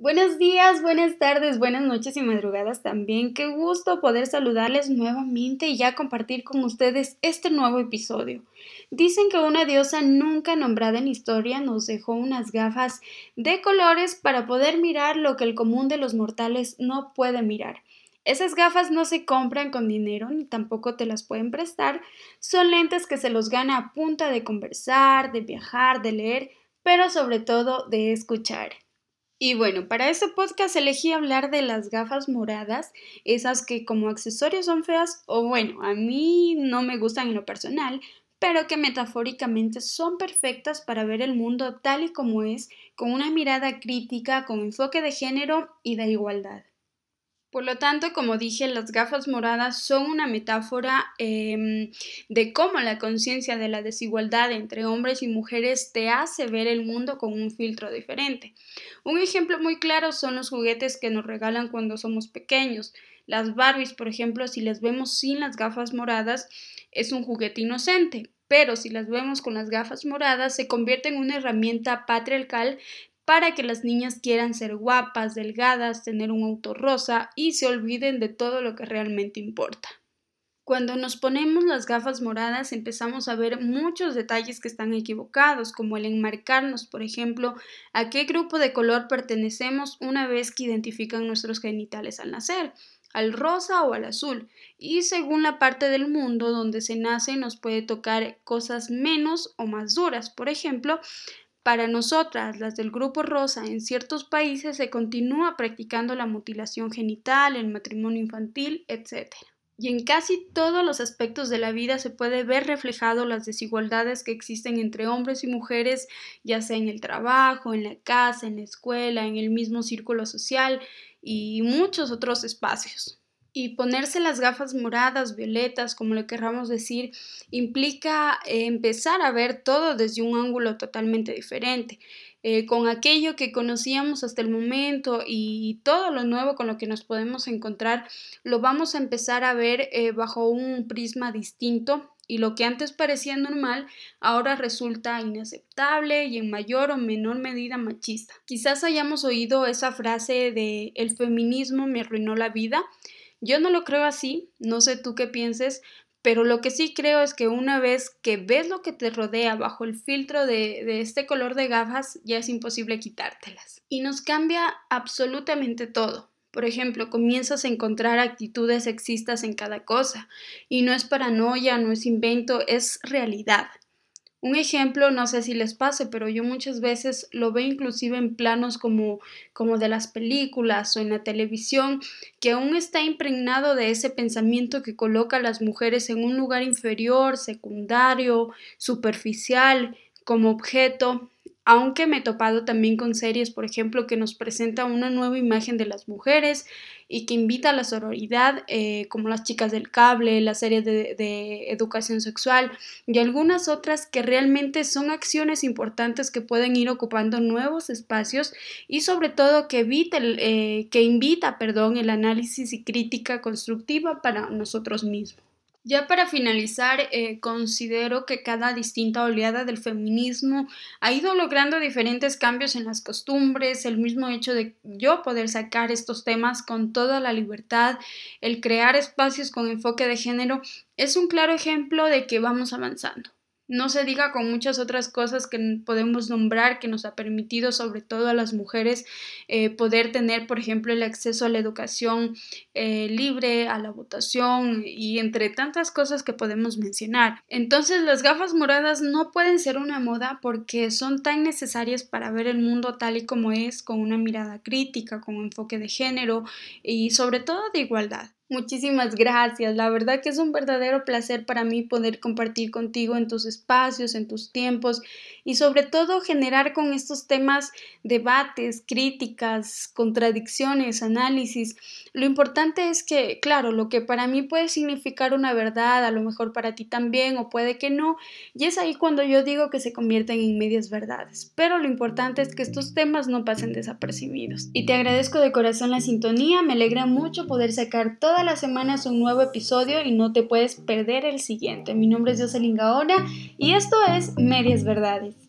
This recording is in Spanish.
Buenos días, buenas tardes, buenas noches y madrugadas también. Qué gusto poder saludarles nuevamente y ya compartir con ustedes este nuevo episodio. Dicen que una diosa nunca nombrada en historia nos dejó unas gafas de colores para poder mirar lo que el común de los mortales no puede mirar. Esas gafas no se compran con dinero ni tampoco te las pueden prestar. Son lentes que se los gana a punta de conversar, de viajar, de leer, pero sobre todo de escuchar. Y bueno, para este podcast elegí hablar de las gafas moradas, esas que como accesorios son feas, o bueno, a mí no me gustan en lo personal, pero que metafóricamente son perfectas para ver el mundo tal y como es, con una mirada crítica, con enfoque de género y de igualdad. Por lo tanto, como dije, las gafas moradas son una metáfora em, de cómo la conciencia de la desigualdad entre hombres y mujeres te hace ver el mundo con un filtro diferente. Un ejemplo muy claro son los juguetes que nos regalan cuando somos pequeños. Las Barbies, por ejemplo, si las vemos sin las gafas moradas, es un juguete inocente, pero si las vemos con las gafas moradas, se convierte en una herramienta patriarcal para que las niñas quieran ser guapas, delgadas, tener un auto rosa y se olviden de todo lo que realmente importa. Cuando nos ponemos las gafas moradas empezamos a ver muchos detalles que están equivocados, como el enmarcarnos, por ejemplo, a qué grupo de color pertenecemos una vez que identifican nuestros genitales al nacer, al rosa o al azul, y según la parte del mundo donde se nace nos puede tocar cosas menos o más duras. Por ejemplo, para nosotras, las del grupo rosa, en ciertos países se continúa practicando la mutilación genital, el matrimonio infantil, etc. Y en casi todos los aspectos de la vida se puede ver reflejado las desigualdades que existen entre hombres y mujeres, ya sea en el trabajo, en la casa, en la escuela, en el mismo círculo social y muchos otros espacios. Y ponerse las gafas moradas, violetas, como le querramos decir, implica eh, empezar a ver todo desde un ángulo totalmente diferente, eh, con aquello que conocíamos hasta el momento y todo lo nuevo con lo que nos podemos encontrar, lo vamos a empezar a ver eh, bajo un prisma distinto y lo que antes parecía normal ahora resulta inaceptable y en mayor o menor medida machista. Quizás hayamos oído esa frase de el feminismo me arruinó la vida yo no lo creo así, no sé tú qué pienses, pero lo que sí creo es que una vez que ves lo que te rodea bajo el filtro de, de, este color de gafas, ya es imposible quitártelas. Y nos cambia absolutamente todo. Por ejemplo, comienzas a encontrar actitudes sexistas en cada cosa. Y no es paranoia, no es invento, es realidad. Un ejemplo, no sé si les pase, pero yo muchas veces lo veo inclusive en planos como, como de las películas o en la televisión, que aún está impregnado de ese pensamiento que coloca a las mujeres en un lugar inferior, secundario, superficial, como objeto, aunque me he topado también con series, por ejemplo, que nos presenta una nueva imagen de las mujeres y que invita a la sororidad, eh, como las chicas del cable, la serie de, educación sexual y algunas otras que realmente son acciones importantes que pueden ir ocupando nuevos espacios y sobre todo que, evita eh, que invita perdón, el análisis y crítica constructiva para nosotros mismos. Ya para finalizar, eh, considero que cada distinta oleada del feminismo ha ido logrando diferentes cambios en las costumbres, el mismo hecho de yo poder sacar estos temas con toda la libertad, el crear espacios con enfoque de género, es un claro ejemplo de que vamos avanzando. No se diga con muchas otras cosas que podemos nombrar que nos ha permitido, sobre todo a las mujeres, eh, poder tener, por ejemplo, el acceso a la educación eh, libre, a la votación y entre tantas cosas que podemos mencionar. Entonces, las gafas moradas no pueden ser una moda porque son tan necesarias para ver el mundo tal y como es, con una mirada crítica, con un enfoque de género y sobre todo de igualdad. Muchísimas gracias. La verdad que es un verdadero placer para mí poder compartir contigo en tus espacios, en tus tiempos y sobre todo generar con estos temas debates, críticas, contradicciones, análisis. Lo importante es que, claro, lo que para mí puede significar una verdad, a lo mejor para ti también o puede que no, y es ahí cuando yo digo que se convierten en medias verdades. Pero lo importante es que estos temas no pasen desapercibidos. Y te agradezco de corazón la sintonía, me alegra mucho poder sacar toda las semanas un nuevo episodio y no te puedes perder el siguiente. Mi nombre es Jocelyn Gaona y esto es Medias Verdades.